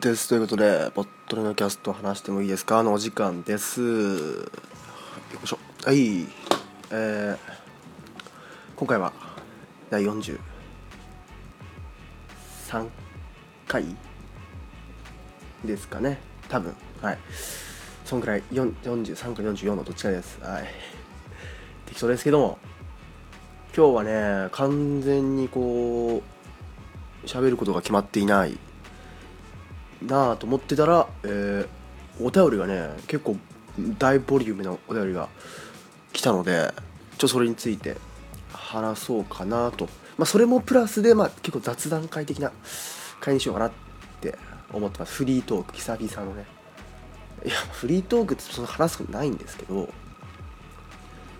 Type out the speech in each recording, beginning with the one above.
です。ということで、ポットレのキャスト話してもいいですか？のお時間です。よいしょ。はい。えー、今回は第43回ですかね。多分。はい。そんくらい、4 43か44のどっちかです。はい。適当ですけども、今日はね、完全にこう、喋ることが決まっていないなあと思ってたら、えーお便りがね結構大ボリュームなお便りが来たのでちょっとそれについて話そうかなと、まあ、それもプラスで、まあ、結構雑談会的な会にしようかなって思ってます。フリートーク久々のね。いやフリートークってそんな話すことないんですけど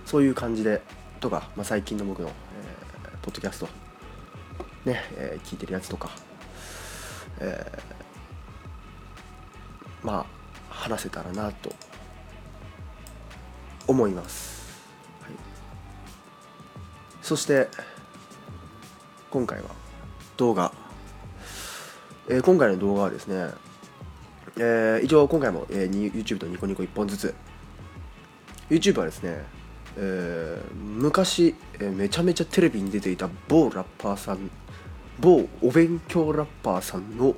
そういう感じでとか、まあ、最近の僕の、えーポッドキャストね、えー聞いてるやつとか、えーまあ話せたらなと思います、はい、そして今回は動画、えー今回の動画はですね、えー一応今回も、えー YouTube とニコニコ1本ずつ。YouTube はですね、えー昔、えーめちゃめちゃテレビに出ていた某ラッパーさん某お勉強ラッパーさんの、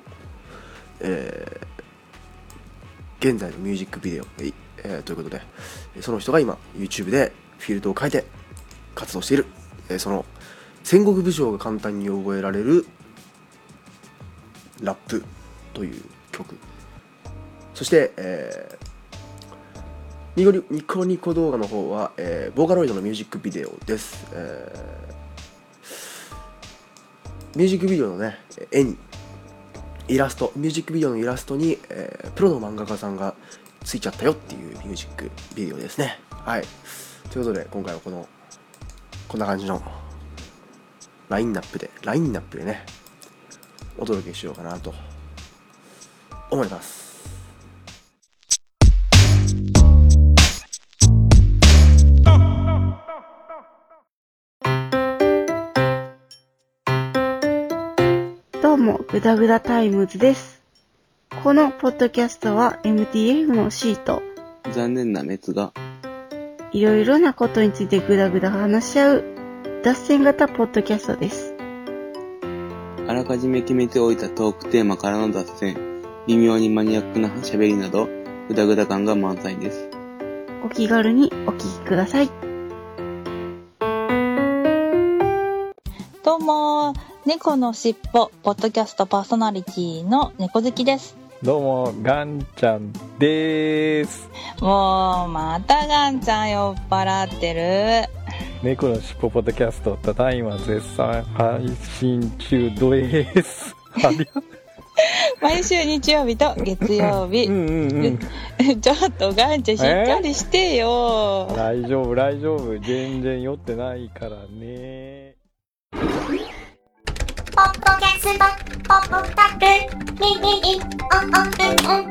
えー現在のミュージックビデオ、えーということでその人が今 YouTube でフィールドを変えて活動している、えーその戦国武将が簡単に覚えられるラップという曲。そして、えーニコニコニコ動画の方は、えーボーカロイドのミュージックビデオです、えーミュージックビデオのね絵にイラストミュージックビデオのイラストに、えープロの漫画家さんがついちゃったよっていうミュージックビデオですね。はい。ということで今回はこのこんな感じのラインナップでラインナップでねお届けしようかなと思います。も、ぐだぐだタイムズです。このポッドキャストは MTF のシート、残念な滅が、いろいろなことについてぐだぐだ話し合う、脱線型ポッドキャストです。あらかじめ決めておいたトークテーマからの脱線、微妙にマニアックな喋りなど、ぐだぐだ感が満載です。お気軽にお聞きください。猫のしっぽ、ポッドキャストパーソナリティの猫好きです。どうも、ガンちゃんでーす。もう、またガンちゃん酔っ払ってる。猫のしっぽポッドキャスト、ただいま絶賛配信中です。毎週日曜日と月曜日う。ん。ちょっとガンちゃんしっかりしてよ。大丈夫、大丈夫。全然酔ってないからね。ポッドキャスト、ポッドタク、ミミミ、オンオンうんうん。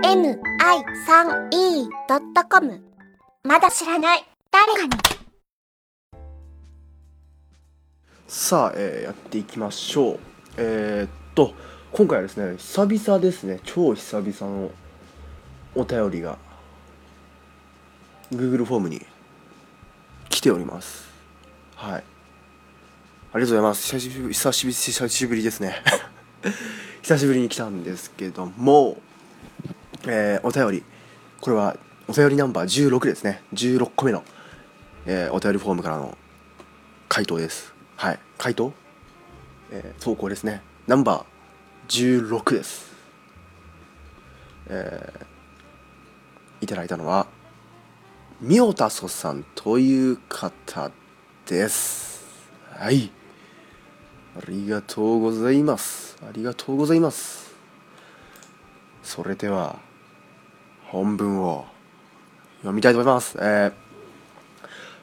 mi3e.com まだ知らない誰かにさあ、えーやっていきましょうえーっと今回はですね久々ですね超久々のお便りが Google フォームに来ておりますはい。ありがとうございます。久しぶり久しぶりですね。久しぶりに来たんですけどもえーお便り。これはお便りナンバー16ですね。16個目の、えーお便りフォームからの回答です。はい。回答、えー投稿ですね。ナンバー16です。えーいただいたのはみおたそさんという方ですはいありがとうございますありがとうございますそれでは本文を読みたいと思います。えー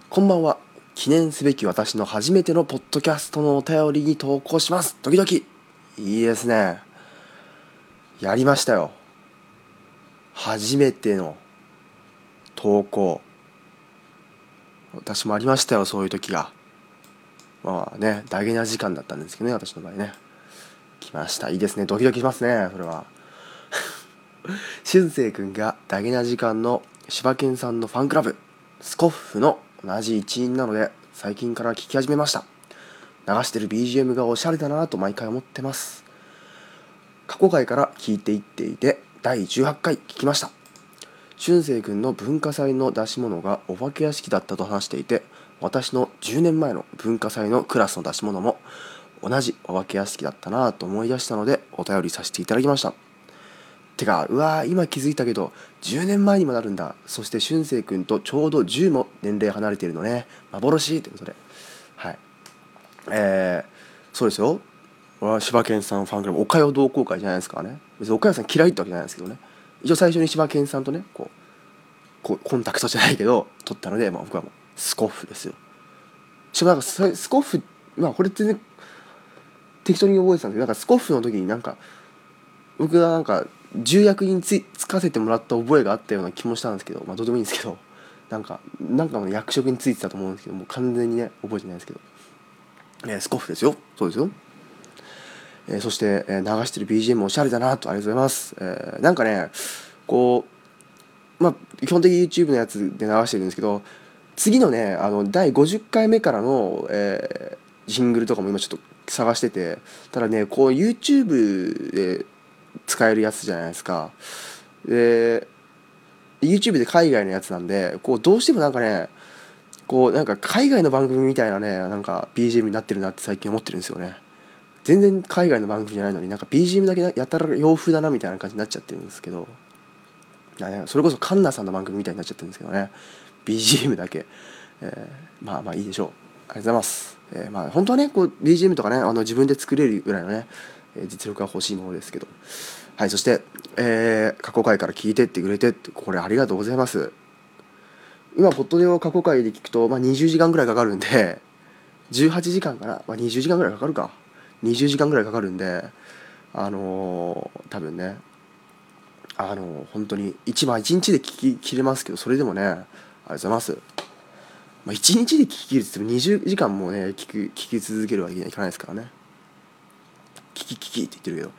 こんばんは。記念すべき私の初めてのポッドキャストのお便りに投稿します。ドキドキ。いいですね。やりましたよ。初めての投稿。私もありましたよ、そういう時が。まあね、ダゲな時間だったんですけどね、私の場合ね。来ました。いいですね。ドキドキしますねそれは。俊く君がダゲな時間の柴犬さんのファンクラブ。スコッフの同じ一員なので最近から聞き始めました。流してる BGM がおしゃれだなと毎回思ってます。過去回から聞いていっていて第18回聞きました。俊く君の文化祭の出し物がお化け屋敷だったと話していて私の10年前の文化祭のクラスの出し物も同じお化け屋敷だったなぁと思い出したのでお便りさせていただきました。てかうわー今気づいたけど10年前にもなるんだ。そして俊く君とちょうど10も年齢離れているのね。幻ということで。はい。えー、そうですよ。俺は柴犬さんファンクラブ岡代同好会じゃないですかね。別に岡代さん嫌いってわけじゃないですけどね。一応最初に柴犬さんとねこうこうコンタクトじゃないけど取ったので、まあ、僕はもうスコッフですよ。しかもなんかスコッフまあこれ全然適当に覚えてたんですけどなんかスコッフの時になんか僕がなんか重役につつかせてもらった覚えがあったような気もしたんですけどまあどうでもいいんですけどなんかなんかの役職についてたと思うんですけどもう完全にね覚えてないですけど、えスコッフですよ。そうですよ。えーそして、えー流してる BGM おしゃれだなとありがとうございます、えーなんかねこうまあ基本的に YouTube のやつで流してるんですけど次のねあの第50回目からの、えージングルとかも今ちょっと探しててただねこう YouTube で使えるやつじゃないですか。で YouTube で海外のやつなんでこうどうしてもなんかねこうなんか海外の番組みたいなねなんか BGM になってるなって最近思ってるんですよね。全然海外の番組じゃないのになんか BGM だけやたら洋風だなみたいな感じになっちゃってるんですけどそれこそカンナさんの番組みたいになっちゃってるんですけどね。BGM だけ、えーまあまあいいでしょう。ありがとうございます、えーまあ本当はねこう BGM とかねあの自分で作れるぐらいのね、実力が欲しいものですけど。はいそして、えー過去回から聞いてってくれてこれありがとうございます。今ポッドでを過去回で聞くと、まあ、20時間ぐらいかかるんで18時間かな、まあ、20時間ぐらいかかるか。20時間ぐらいかかるんであのー多分ねあのー本当に一番1日で聞き切れますけどそれでもねありがとうございます、まあ、1日で聞き切るって言っても20時間もね聞く聞き続けるわけにはいかないですからね。聞き聞きって言ってるけど。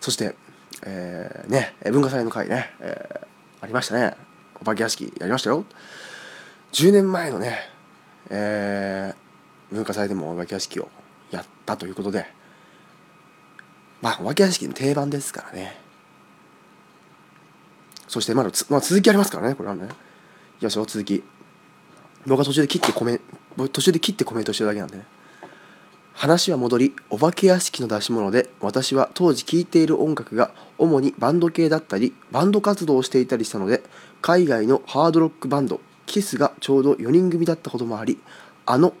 そしてえーね文化祭の会ね、えーありましたね。お化け屋敷やりましたよ。10年前のね、えー文化祭でもお化け屋敷をやったということでまあお化け屋敷の定番ですからね。そしてまだ、まあ、続きありますからねこれはね。いきますよ続き。僕が途中で切ってコメ途中で切ってコメントしてるだけなんでね。話は戻りお化け屋敷の出し物で私は当時聴いている音楽が主にバンド系だったりバンド活動をしていたりしたので海外のハードロックバンドキスがちょうど4人組だったこともありあの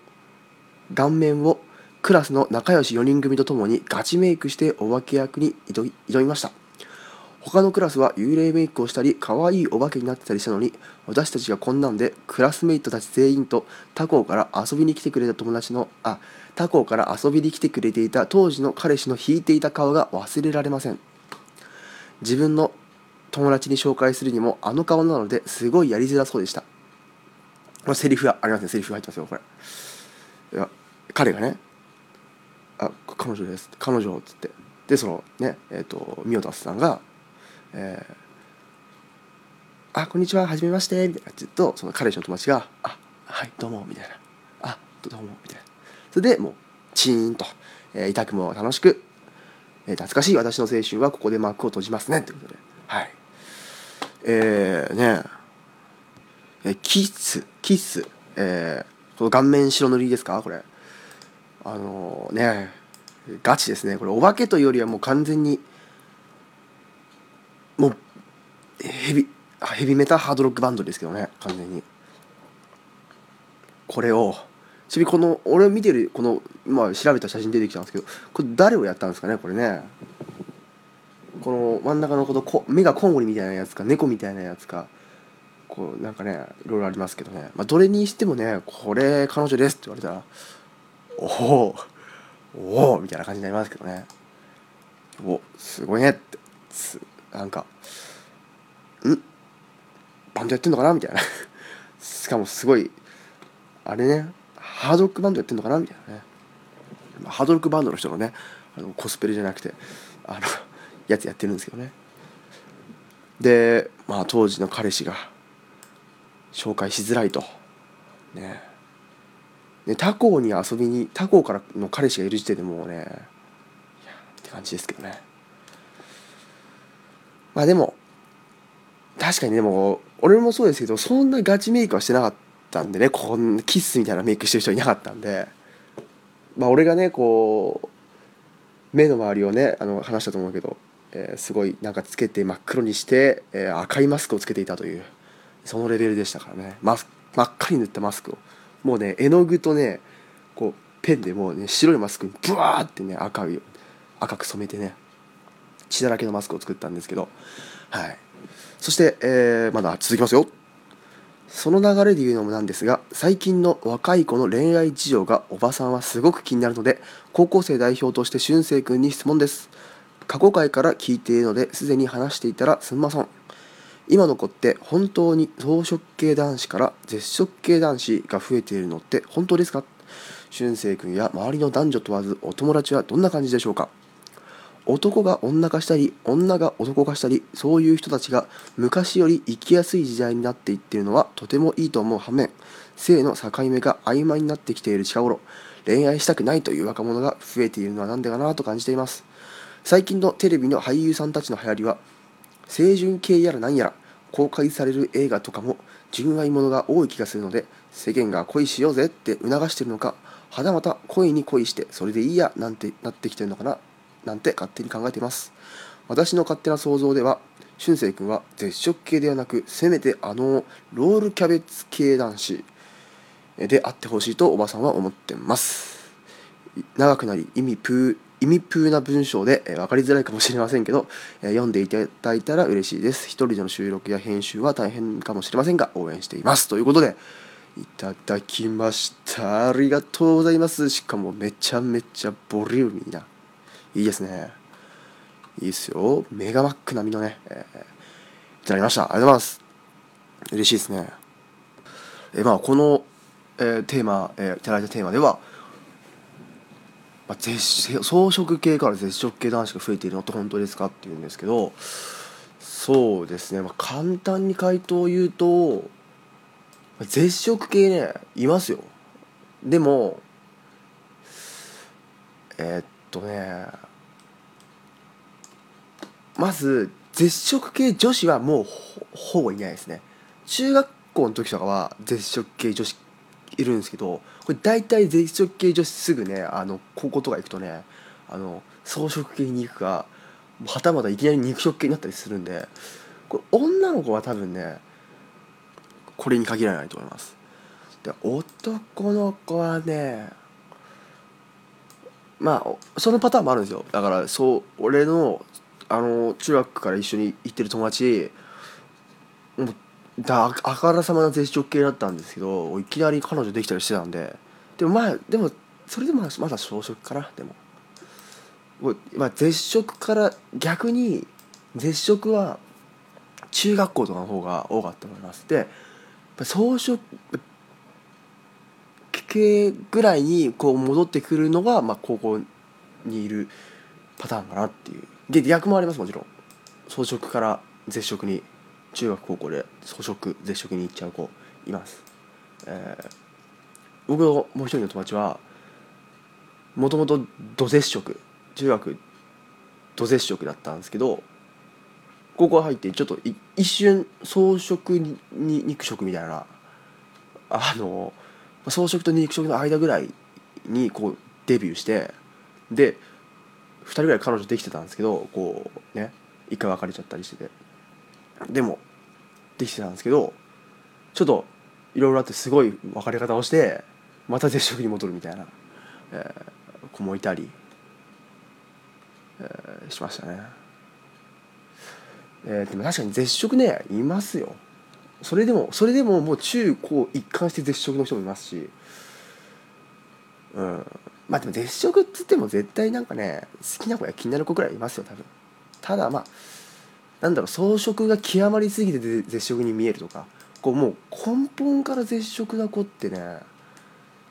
顔面をクラスの仲良し4人組と共にガチメイクしてお化け役に挑みました。他のクラスは幽霊メイクをしたり可愛いお化けになってたりしたのに私たちがこんなんでクラスメイトたち全員と他校から遊びに来てくれた友達のあ他校から遊びに来てくれていた当時の彼氏の引いていた顔が忘れられません。自分の友達に紹介するにもあの顔なのですごいやりづらそうでした。これセリフがありますね。セリフが入ってますよこれ。いや彼がね「あ彼女です」彼女っつって。でそのねえっ、とミオタスさんが「えーあこんにちははじめまして」みたいな感じとその彼氏の友達が「あはいどうも」みたいな「あどうも」みたいな。それでもうチーンと、えー痛くも楽しく、えー懐かしい私の青春はここで幕を閉じますねということで。はい。えー、ねえ。キッスキッスえー、この顔面白塗りですかこれ。あのねガチですね。これお化けというよりはもう完全にもうヘビヘビメタハードロックバンドですけどね。完全に。これをちなみにこの俺見てるこの今調べた写真出てきたんですけどこれ誰をやったんですかねこれね。この真ん中のこのこ目がコウモリみたいなやつか猫みたいなやつか。こうなんかねいろいろありますけどね、まあ、どれにしてもねこれ彼女ですって言われたらおおおおみたいな感じになりますけどね。おすごいねって。すなんかんバンドやってんのかな？みたいな。しかもすごいあれねハードロックバンドやってんのかな？みたいなね。ハードロックバンドの人のねあのコスプレじゃなくてあのやつやってるんですけどね。でまあ当時の彼氏が紹介しづらいと。ね。ね他校に遊びに他校からの彼氏がいる時点でもうねいやって感じですけどね。まあでも確かにでも俺もそうですけどそんなガチメイクはしてなかったんでねこんなキッスみたいなメイクしてる人いなかったんでまあ俺がねこう目の周りをねあの話したと思うけど、えーすごいなんかつけて真っ黒にして、えー赤いマスクをつけていたというそのレベルでしたからね。マス真っ赤に塗ったマスクを。もうね絵の具とねこうペンでもうね白いマスクにブワーってね赤い赤く染めてね血だらけのマスクを作ったんですけどはい。そして、えーまだ続きますよ。その流れで言うのもなんですが最近の若い子の恋愛事情がおばさんはすごく気になるので高校生代表として俊く君に質問です。過去回から聞いているのですでに話していたらすんません。今の子って本当に草食系男子から絶食系男子が増えているのって本当ですか？俊く君や周りの男女問わずお友達はどんな感じでしょうか？男が女化したり女が男化したりそういう人たちが昔より生きやすい時代になっていっているのはとてもいいと思う反面性の境目が曖昧になってきている近頃恋愛したくないという若者が増えているのは何でかなと感じています。最近のテレビの俳優さんたちの流行りは清純系やら何やら公開される映画とかも純愛ものが多い気がするので世間が恋しようぜって促してるのかはたまた恋に恋してそれでいいやなんてなってきてるのかななんて勝手に考えています。私の勝手な想像では俊く君は絶食系ではなくせめてあのロールキャベツ系男子であってほしいとおばさんは思ってます。長くなり意味プー意味プーな文章で、えー分かりづらいかもしれませんけど、えー読んでいただいたら嬉しいです。一人での収録や編集は大変かもしれませんが応援しています。ということでいただきました。ありがとうございます。しかもめちゃめちゃボリューミーな。いいですね。いいですよ。メガマック並みのね、えーいただきました。ありがとうございます。嬉しいですね。えーまあこの、えーテーマ、えーいただいたテーマではまあ、絶草食系から絶食系男子が増えているのって本当ですかっていうんですけどそうですね、まあ、簡単に回答を言うと絶食系ねいますよ。でもえーっとねまず絶食系女子はもうほぼいないですね。中学校の時とかは絶食系女子いるんですけどこれ大体絶食系女子すぐねあの高校とか行くとねあの草食系に行くかはたまたいきなり肉食系になったりするんでこれ女の子は多分ねこれに限らないと思います。で男の子はねまあそのパターンもあるんですよ。だからそう俺のあの中学から一緒に行ってる友達もうだあからさまな絶食系だったんですけどいきなり彼女できたりしてたんで。でもまあでもそれでもまだ小食かなでも。まあ絶食から逆に絶食は中学校とかの方が多かったと思います。でやっぱ草食系ぐらいにこう戻ってくるのが、まあ、高校にいるパターンかなっていう。で逆もありますもちろん。草食から絶食に。中学高校で草食絶食に行っちゃう子います、えー僕のもう一人の友達はもともと土絶食。中学土絶食だったんですけど高校入ってちょっと一瞬草食にに肉食みたいなあの草食と肉食の間ぐらいにこうデビューしてで2人ぐらい彼女できてたんですけどこうね一回別れちゃったりしてて。でもできてたんですけどちょっといろいろあってすごい別れ方をしてまた絶食に戻るみたいな、えー子もいたり、えーしましたね、えーでも確かに絶食ねいますよ。それでもそれでももう中高一貫して絶食の人もいますしうん。まあでも絶食っつっても絶対なんかね好きな子や気になる子くらいいますよ多分。ただまあなんだろう草食が極まりすぎて絶食に見えるとかこうもう根本から絶食な子ってね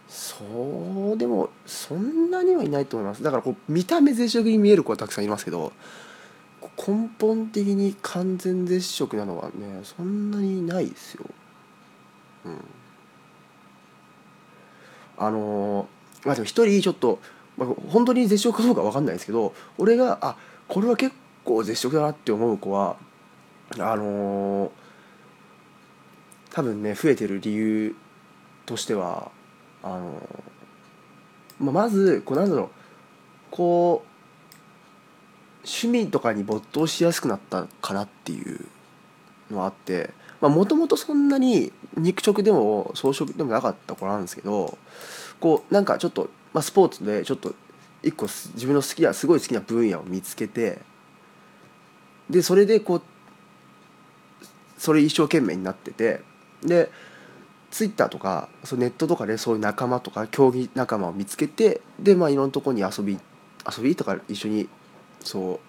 そうでもそんなにはいないと思います。だからこう見た目絶食に見える子はたくさんいますけど根本的に完全絶食なのはねそんなにないですよ。うん。あのまあでも一人ちょっと、まあ、本当に絶食かどうかわかんないですけど俺があこれは結構絶食だなって思う子はあのー多分ね増えてる理由としてはあのーまあ、まずこうなんだろうこう趣味とかに没頭しやすくなったかなっていうのはあってもともとそんなに肉食でも草食でもなかった子なんですけどこうなんかちょっと、まあ、スポーツでちょっと一個す自分の好きなすごい好きな分野を見つけてでそれでこうそれ一生懸命になっててでツイッターとかそネットとかでそういう仲間とか競技仲間を見つけてでまあいろんなとこに遊び遊びとか一緒にそう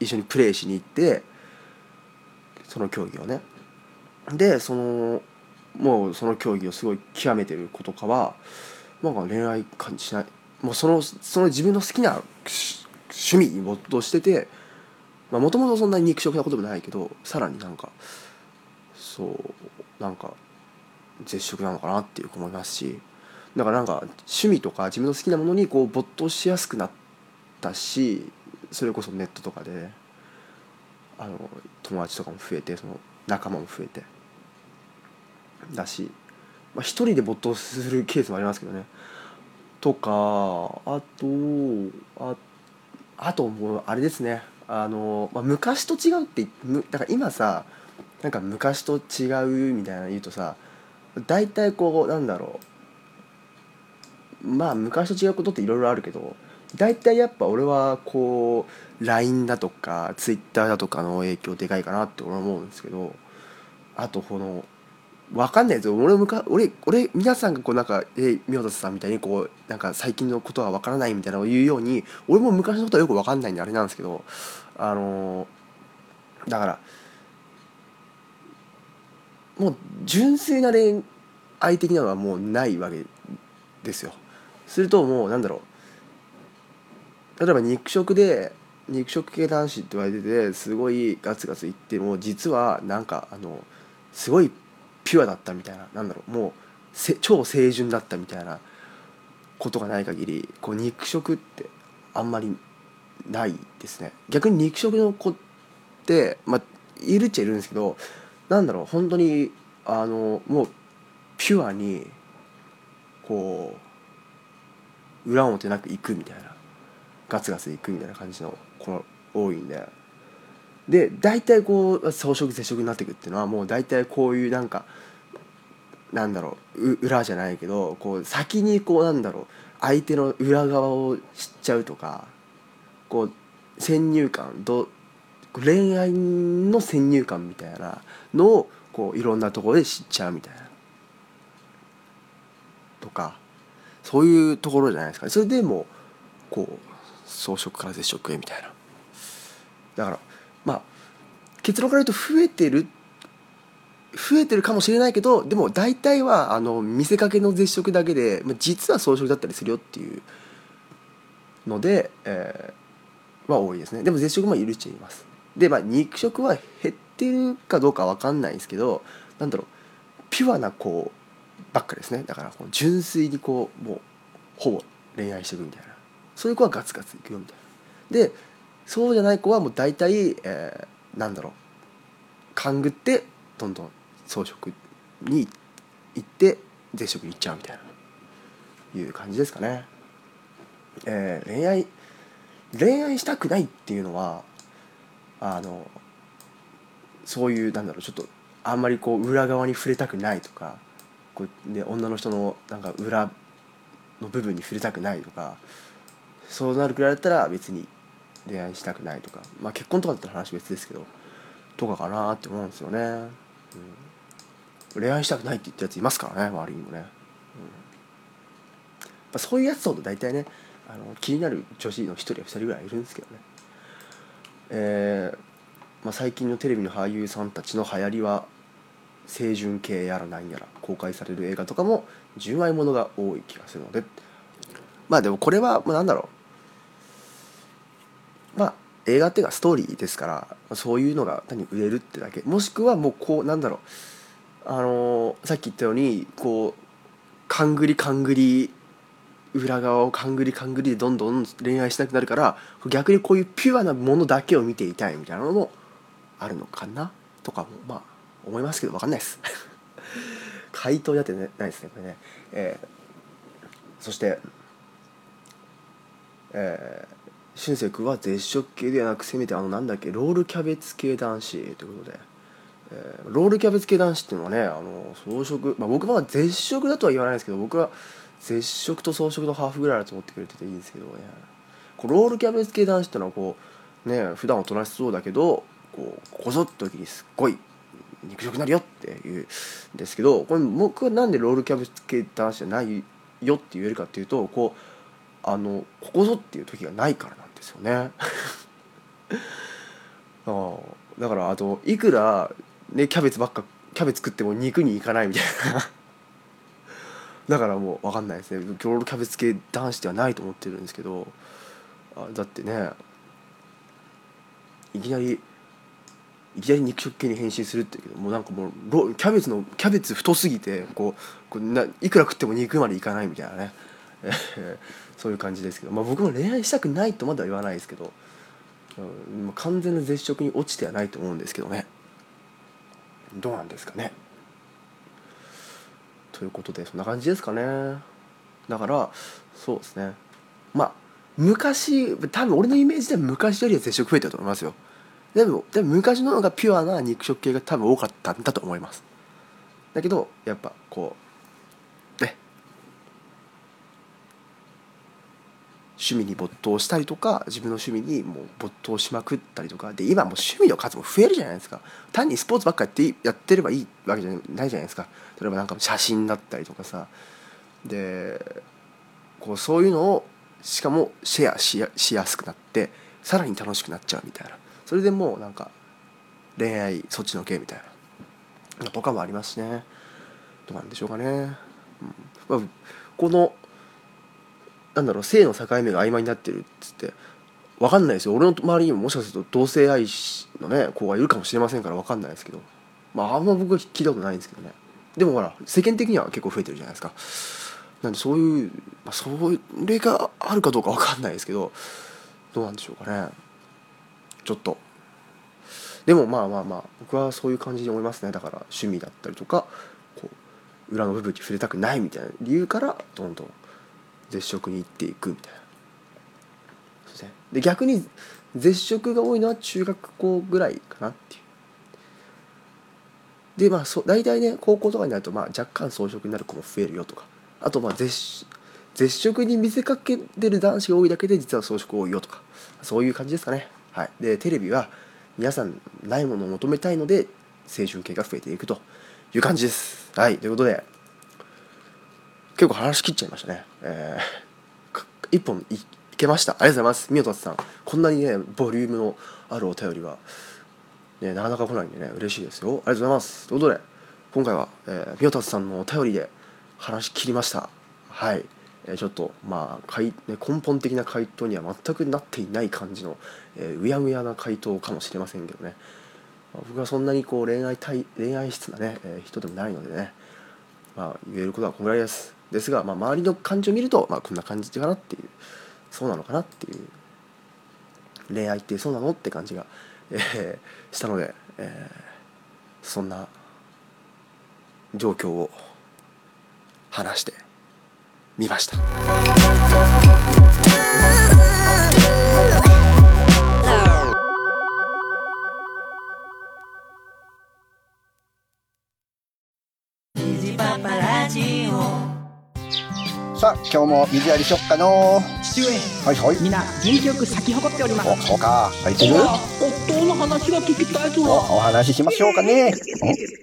一緒にプレーしに行ってその競技をね。でそのもうその競技をすごい極めてる子とかはなんか恋愛感じしない。もうそのその自分の好きな趣味に没頭しててもともとそんなに肉食なこともないけどさらになんかそうなんか絶食なのかなっていう思いますしだからなんか趣味とか自分の好きなものにこう没頭しやすくなったしそれこそネットとかであの友達とかも増えてその仲間も増えてだし、まあ、一人で没頭するケースもありますけどね。とかあとああともうあれですね。あの、まあ、昔と違うってむだから今さなんか昔と違うみたいな言うとさ大体こうなんだろう。まあ昔と違うことっていろいろあるけど大体やっぱ俺はこう LINE だとか Twitter だとかの影響でかいかなって俺は思うんですけどあとこの分かんないですよ俺むか俺俺皆さんがこうなんかえ宮里さんみたいにこうなんか最近のことは分からないみたいなのを言うように俺も昔のことはよく分かんないんであれなんですけどあのだからもう純粋な恋愛的なのはもうないわけですよ。するともうなんだろう例えば肉食で肉食系男子って言われててすごいガツガツいっても実はなんかあのすごいピュアだったみたいななんだろうもうせ超清純だったみたいなことがない限りこう肉食ってあんまりないですね。逆に肉食の子ってまあいるっちゃいるんですけどなんだろう本当にあのもうピュアにこう裏表なく行くみたいなガツガツ行くみたいな感じの子が多いんで。で大体こう草食絶食になっていくっていうのはもう大体こういうなんかなんだろうう裏じゃないけどこう先にこうなんだろう相手の裏側を知っちゃうとかこう先入観ど恋愛の先入観みたいなのをこういろんなところで知っちゃうみたいな。とかそういうところじゃないですかそれでもこう草食から絶食へみたいな。だからまあ結論から言うと増えてるって増えてるかもしれないけどでも大体はあの見せかけの絶食だけで、実は草食だったりするよっていうので、えーは多いですね。でも絶食もいるっちゃいます。でまあ肉食は減ってるかどうかわかんないんですけどなんだろうピュアな子ばっかですね。だからこう純粋にこうもうほぼ恋愛していくみたいな。そういう子はガツガツいくよみたいな。でそうじゃない子はもう大体、えーなんだろう勘ぐってどんどん草食に行って絶食に行っちゃうみたいないう感じですかね。えー恋愛恋愛したくないっていうのはあのそういうなんだろうちょっとあんまりこう裏側に触れたくないとかこう、ね、女の人のなんか裏の部分に触れたくないとかそうなるくらいだったら別に恋愛したくないとか。まあ結婚とかだったら話別ですけどとかかなって思うんですよね、うん、恋愛したくないって言ったやついますからね周りにもね、うん、そういうやつほど大体ねあの気になる女子の1人や2人ぐらいいるんですけどね。えーまあ、最近のテレビの俳優さんたちの流行りは清純系やらなんやら公開される映画とかも純愛ものが多い気がするので。まあでもこれはまあなんだろう。まあ映画っていうかストーリーですからそういうのが単に売れるってだけ。もしくはもうこうなんだろう。あのさっき言ったようにこう勘ぐり勘ぐり裏側を勘ぐり勘ぐりでどんどん恋愛しなくなるから逆にこういうピュアなものだけを見ていたいみたいなのもあるのかなとかもまあ思いますけど分かんないです。回答やってないですねこれね、えーそしてえー、俊く君は絶食系ではなくせめてあのなんだっけロールキャベツ系男子ということで、えーロールキャベツ系男子っていうのはねあの草食、まあ、僕は絶食だとは言わないですけど僕は絶食と草食のハーフぐらいだと思ってくれてていいんですけどねこうロールキャベツ系男子っていうのはこうね普段おとなしそうだけどこうこぞって時にすっごい肉食になるよっていうんですけどこれ僕はなんでロールキャベツ系男子じゃないよって言えるかっていうとこうあのここぞっていう時がないからなんですよね。あだからあといくらねキャベツばっかキャベツ食っても肉にいかないみたいな。だからもう分かんないですね。ロールキャベツ系男子ではないと思ってるんですけど。あだってねいきなりいきなり肉食系に変身するっていうけどもうなんかもうロキャベツのキャベツ太すぎてこうこうないくら食っても肉までいかないみたいなね。そういう感じですけど、まあ、僕も恋愛したくないとまでは言わないですけど、うん、完全な絶食に落ちてはないと思うんですけどね。どうなんですかね。ということでそんな感じですかね。だからそうですね。まあ昔多分俺のイメージでは昔よりは絶食増えてると思いますよ。でもでも昔の方がピュアな肉食系が多分多かったんだと思います。だけどやっぱこうね趣味に没頭したりとか自分の趣味にもう没頭しまくったりとかで今もう趣味の数も増えるじゃないですか。単にスポーツばっかやってやってればいいわけじゃないじゃないですか。例えばなんか写真だったりとかさ。でこうそういうのをしかもシェアしやしやすくなってさらに楽しくなっちゃうみたいな。それでもうなんか恋愛そっちのけみたいな。とかもありますしね。どうなんでしょうかね、うん、このなんだろう性の境目が曖昧になってるっつって。分かんないですよ。俺の周りにももしかすると同性愛のね子がいるかもしれませんから分かんないですけど。まああんま僕は聞いたことないんですけどね。でもほら世間的には結構増えてるじゃないですか。なんでそういう、まあ、それがあるかどうか分かんないですけど。どうなんでしょうかね。ちょっと。でもまあまあまあ僕はそういう感じに思いますね。だから趣味だったりとかこう裏の部分に触れたくないみたいな理由からどんどん絶食に行っていくみたいな。そうですね。で逆に絶食が多いのは中学校ぐらいかなっていう。でまあそ大体ね高校とかになるとまあ若干草食になる子も増えるよとか。あとまあ絶絶食に見せかけてる男子が多いだけで実は草食多いよとか。そういう感じですかね。はい。でテレビは皆さんないものを求めたいので青春系が増えていくという感じです。はい。ということで結構話し切っちゃいましたね。えー一本いいけました？ありがとうございます。みよたつさん。こんなにねボリュームのあるお便りはね、なかなか来ないんでね嬉しいですよ。ありがとうございます。ということで今回は、えー、みよたつさんのお便りで話し切りました。はい、えーちょっとまあかい、ね、根本的な回答には全くなっていない感じの、えーうやむやな回答かもしれませんけどね、まあ僕はそんなにこう恋愛対恋愛質なね、えー人でもないのでね。まあ言えることはこのぐらいです。ですが、まあ、周りの感じを見ると、まあ、こんな感じかなっていうそうなのかなっていう恋愛ってそうなのって感じが、えーしたので、えーそんな状況を話してみました。今日も水やりしよっかの父上。はいはい。みんな元気よく咲き誇っております。おそうか。入ってる？夫の話が聞きたいぞ。おお話ししましょうかね。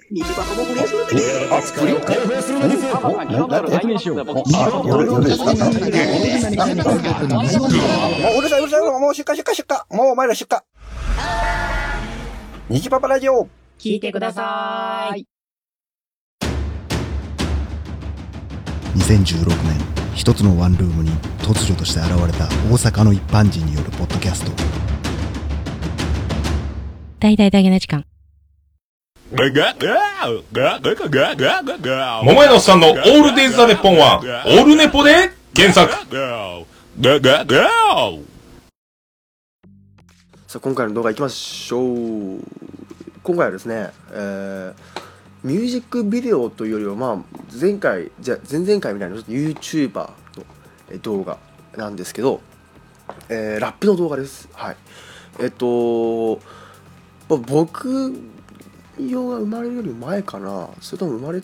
水箱も震えするあ、作りんですよ何だって何しようあ、夜、夜ですか何もううるさいうるさいもう出荷出荷出荷もうお前ら出荷虹パパラジオ聞いてください2016年一つのワンルームに突如として現れた大阪の一般人によるポッドキャスト大々だけな時間。桃屋のおっさんのオールデイズ・ザ・ネッポンは、オールネポで原作。さあ今回の動画いきましょう今回はですね、えーミュージックビデオというよりはまあ前回じゃ前々回みたいなちょっと YouTuber の動画なんですけど、えーラップの動画です。はい。えっとまあ僕用が生まれるより前かな。それとも生まれ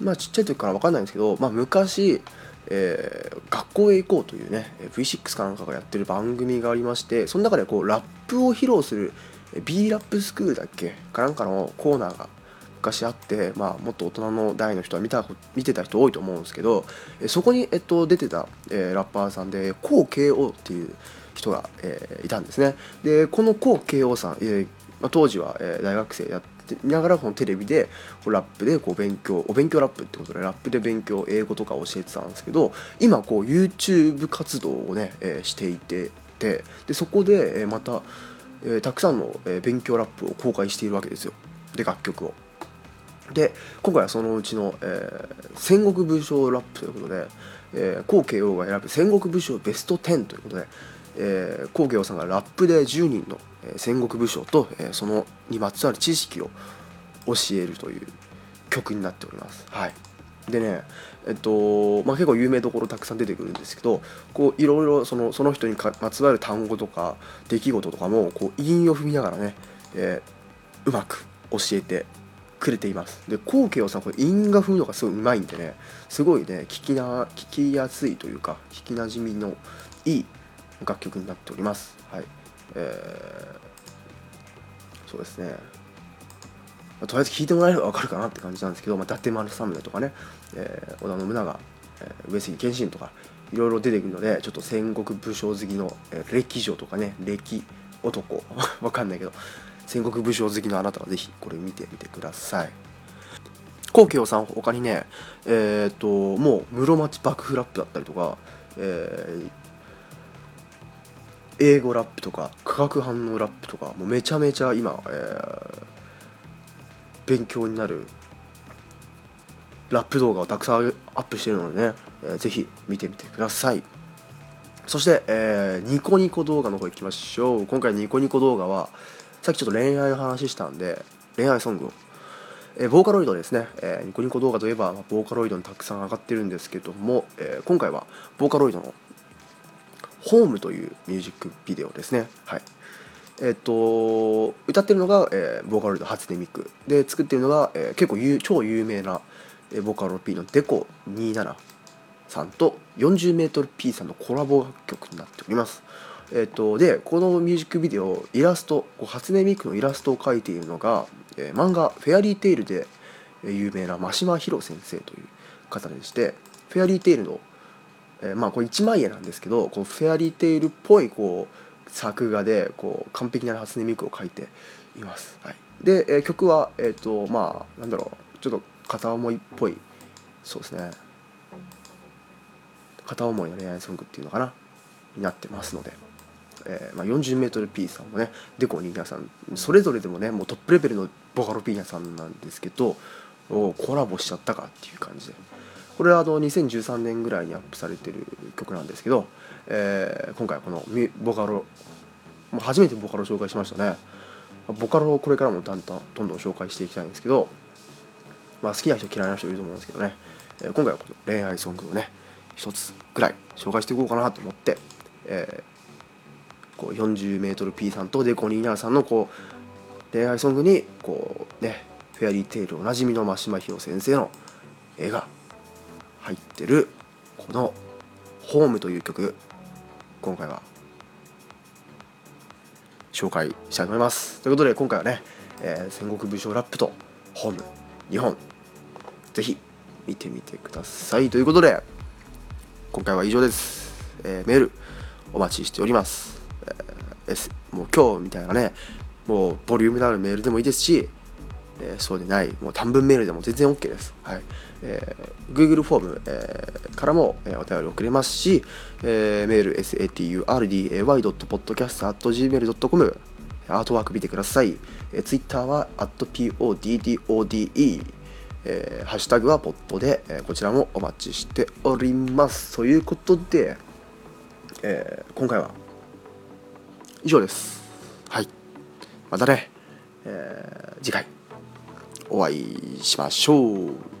まあちっちゃい時から分かんないんですけど、まあ、昔、えー学校へ行こうというね V6 かなんかがやってる番組がありましてその中でこうラップを披露する B ラップスクールだっけ？かなんかのコーナーが昔あって、まあ、もっと大人の代の人は見た見てた人多いと思うんですけどそこに、えっと、出てた、えーラッパーさんで KOKO っていう人が、えーいたんですね。でこの KOKO さん、えーまあ、当時は、えー大学生やってながらこのテレビでラップでこう勉強お勉強ラップってことでラップで勉強英語とか教えてたんですけど今こう YouTube 活動をね、えーしていててでそこで、えーまた、えーたくさんの、えー勉強ラップを公開しているわけですよ。で楽曲を。で今回はそのうちの、えー戦国武将ラップということで、えー、高慶王が選ぶ戦国武将ベスト10ということで、えー、高慶王さんがラップで10人の、えー戦国武将と、えーそのにまつわる知識を教えるという曲になっております。はいでねえっとまあ、結構有名どころたくさん出てくるんですけどこういろいろそのその人にかまつわる単語とか出来事とかもこう韻を踏みながらね、えーうまく教えてくれています。でコウケイさこれ韻が踏むのがすごいうまいんでねすごいね聞きな聞きやすいというか聞きなじみのいい楽曲になっております。はい。えーそうですね。とりあえず聞いてもらえれば分かるかなって感じなんですけど、まあ、伊達丸政宗とかね、えー織田信長、えー上杉謙信とかいろいろ出てくるのでちょっと戦国武将好きの、えー歴女とかね歴男 わかんないけど。戦国武将好きのあなたはぜひこれ見てみてください。高京さん他にねえっ、ともう室町幕府ラップだったりとか、えー英語ラップとか化学反応ラップとかもうめちゃめちゃ今、えー勉強になるラップ動画をたくさんアップしてるのでね、えーぜひ見てみてください。そして、えーニコニコ動画の方行きましょう。今回ニコニコ動画はさっきちょっと恋愛の話したんで恋愛ソングを、えーボーカロイドですね、えーニコニコ動画といえば、まあボーカロイドにたくさん上がってるんですけども、えー今回はボーカロイドの「ホームというミュージックビデオですね。はい。えっと歌ってるのが、えーボーカロイド初音ミク。で作ってるのが、えー結構有超有名な、えーボーカロ P のデコ27さんと 40m P さんのコラボ楽曲になっております。えっとでこのミュージックビデオイラスト初音ミクのイラストを描いているのが、えー漫画「フェアリーテイル」で有名な真島博先生という方でしてフェアリーテイルの、えーまあこれ一枚絵なんですけどこうフェアリーテイルっぽいこう作画でこう完璧な初音ミクを描いています。はい、で、えー曲はえっ、とまあなんだろう。ちょっと片思いっぽい。そうですね。片思いの恋愛ソングっていうのかな。になってますので、えーまあ、40mP さんもねデコニーナさんそれぞれでもねもうトップレベルのボカロピーナさんなんですけどおコラボしちゃったかっていう感じで。これはあの2013年ぐらいにアップされてる曲なんですけど、えー今回このボカロもう初めてボカロ紹介しましたね。ボカロをこれからもだんだんどんどん紹介していきたいんですけど、まあ、好きな人嫌いな人いると思うんですけどね、えー今回はこの恋愛ソングをね一つぐらい紹介していこうかなと思って、えーこう 40mP さんとデコニーナーさんのこう恋愛ソングにこうねフェアリーテイルおなじみの真島ひろ先生の絵が入ってるこの「ホームという曲今回は紹介したいと思います。ということで今回はね、えー戦国武将ラップとホーム2本ぜひ見てみてください。ということで今回は以上です、えーメールお待ちしております、えーもう今日みたいなねもうボリュームのあるメールでもいいですしえーそうでないもう短文メールでも全然 OK です、はい。えー Google フォーム、えーからも、えーお便り送れますし、えーメール saturday.podcast.gmail.com アートワーク見てください、えー、Twitter は @poddode えーハッシュタグはポッドで、えーこちらもお待ちしております。ということで、えー今回は以上です。はい。またね、えー、次回お会いしましょう。